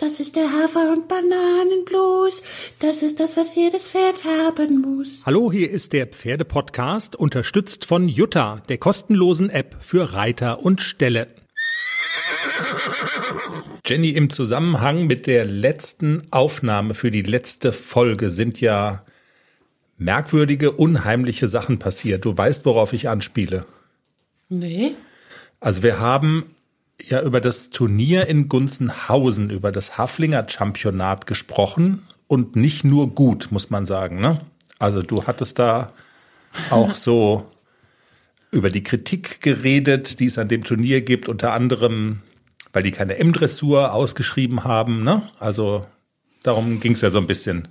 Das ist der Hafer- und Bananenblues. Das ist das, was jedes Pferd haben muss. Hallo, hier ist der Pferdepodcast, unterstützt von Jutta, der kostenlosen App für Reiter und Ställe. Jenny, im Zusammenhang mit der letzten Aufnahme für die letzte Folge sind ja merkwürdige, unheimliche Sachen passiert. Du weißt, worauf ich anspiele. Nee. Also wir haben ja über das Turnier in Gunzenhausen, über das Haflinger Championat gesprochen und nicht nur gut, muss man sagen. Ne? Also du hattest da auch so über die Kritik geredet, die es an dem Turnier gibt, unter anderem, weil die keine M-Dressur ausgeschrieben haben. Ne? Also darum ging es ja so ein bisschen.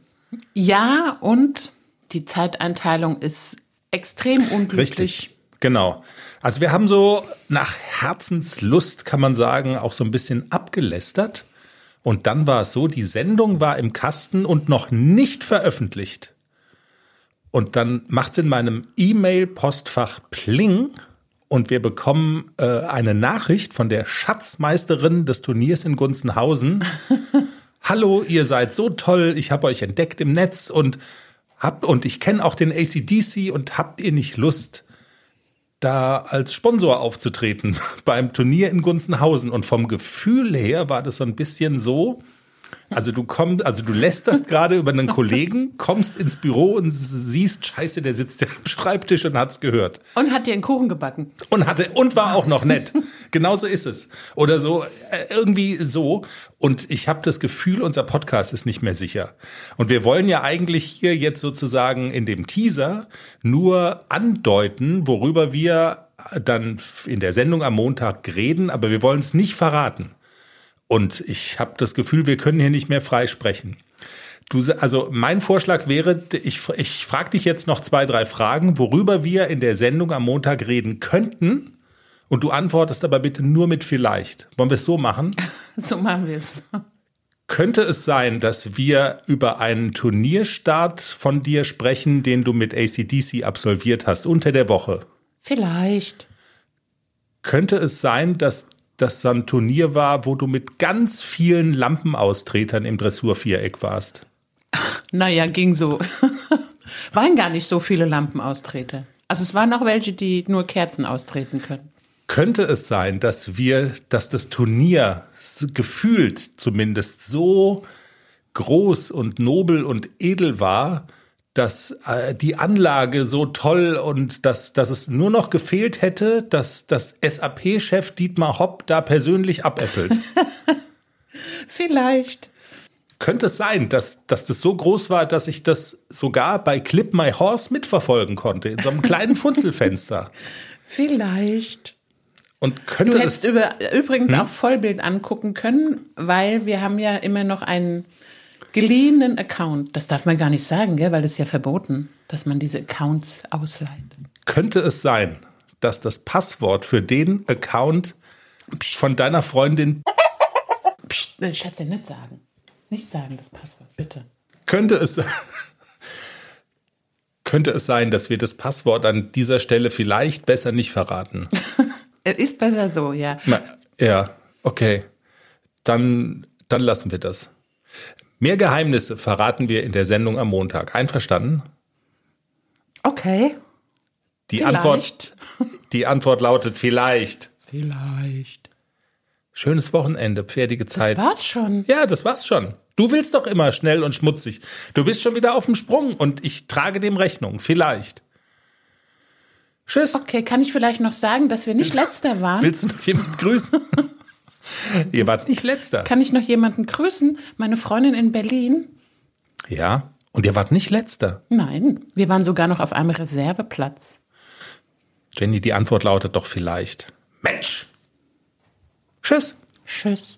Ja, und die Zeiteinteilung ist extrem unglücklich. Richtig, genau. Also wir haben so nach Herzenslust, kann man sagen, auch so ein bisschen abgelästert. Und dann war es so, die Sendung war im Kasten und noch nicht veröffentlicht. Und dann macht es in meinem E-Mail-Postfach Pling und wir bekommen äh, eine Nachricht von der Schatzmeisterin des Turniers in Gunzenhausen. Hallo, ihr seid so toll, ich habe euch entdeckt im Netz und habt und ich kenne auch den ACDC und habt ihr nicht Lust, da als Sponsor aufzutreten beim Turnier in Gunzenhausen. Und vom Gefühl her war das so ein bisschen so, also du kommst, also du lästerst gerade über einen Kollegen, kommst ins Büro und siehst, scheiße, der sitzt ja am Schreibtisch und hat's gehört. Und hat dir einen Kuchen gebacken. Und hatte, und war auch noch nett. Genauso ist es. Oder so, äh, irgendwie so. Und ich habe das Gefühl, unser Podcast ist nicht mehr sicher. Und wir wollen ja eigentlich hier jetzt sozusagen in dem Teaser nur andeuten, worüber wir dann in der Sendung am Montag reden, aber wir wollen es nicht verraten. Und ich habe das Gefühl, wir können hier nicht mehr frei sprechen. Du, also mein Vorschlag wäre, ich, ich frage dich jetzt noch zwei, drei Fragen, worüber wir in der Sendung am Montag reden könnten. Und du antwortest aber bitte nur mit vielleicht. Wollen wir es so machen? So machen wir es. Könnte es sein, dass wir über einen Turnierstart von dir sprechen, den du mit ACDC absolviert hast, unter der Woche? Vielleicht. Könnte es sein, dass das so ein Turnier war, wo du mit ganz vielen Lampenaustretern im Dressurviereck warst? Naja, ging so. waren gar nicht so viele Lampenaustreter. Also es waren auch welche, die nur Kerzen austreten können. Könnte es sein, dass wir, dass das Turnier gefühlt zumindest so groß und nobel und edel war, dass äh, die Anlage so toll und dass, dass es nur noch gefehlt hätte, dass das SAP-Chef Dietmar Hopp da persönlich abäppelt. Vielleicht. Könnte es sein, dass, dass das so groß war, dass ich das sogar bei Clip My Horse mitverfolgen konnte, in so einem kleinen Funzelfenster? Vielleicht. Und könnte Du hättest es. über, übrigens Hm? auch Vollbild angucken können, weil wir haben ja immer noch einen geliehenen Account. Das darf man gar nicht sagen, gell? weil das ist ja verboten, dass man diese Accounts ausleiht. Könnte es sein, dass das Passwort für den Account von deiner Freundin Psst, ja nicht sagen. Nicht sagen das Passwort, bitte. könnte es könnte es sein, dass wir das Passwort an dieser Stelle vielleicht besser nicht verraten? Es ist besser so, ja. Na, ja, okay. Dann dann lassen wir das. Mehr Geheimnisse verraten wir in der Sendung am Montag. Einverstanden? Okay. Die Vielleicht. Antwort die Antwort lautet vielleicht. Vielleicht. Schönes Wochenende, pferdige Das Zeit. war's schon. Ja, das war's schon. Du willst doch immer schnell und schmutzig. Du bist schon wieder auf dem Sprung und ich trage dem Rechnung. Vielleicht. Tschüss. Okay, kann ich vielleicht noch sagen, dass wir nicht letzter waren? Willst du noch jemanden grüßen? Ihr wart nicht letzter. Kann ich noch jemanden grüßen? Meine Freundin in Berlin? Ja. Und ihr wart nicht letzter. Nein, wir waren sogar noch auf einem Reserveplatz. Jenny, die Antwort lautet doch vielleicht. Mensch. Tschüss. Tschüss.